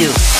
you.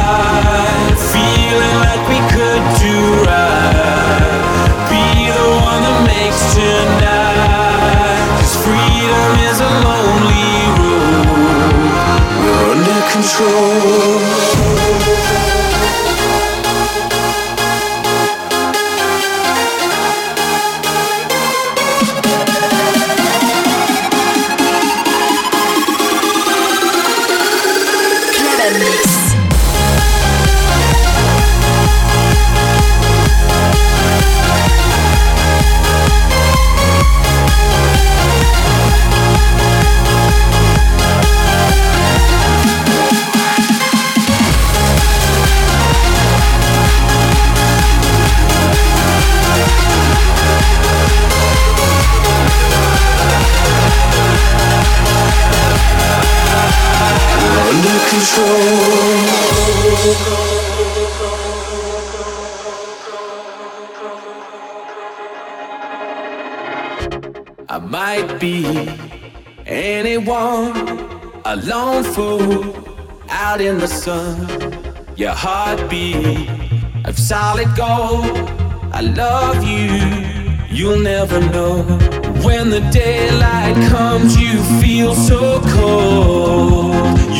control. In the sun. Your heartbeat of solid gold. I love you, you'll never know. When the daylight comes, you feel so cold.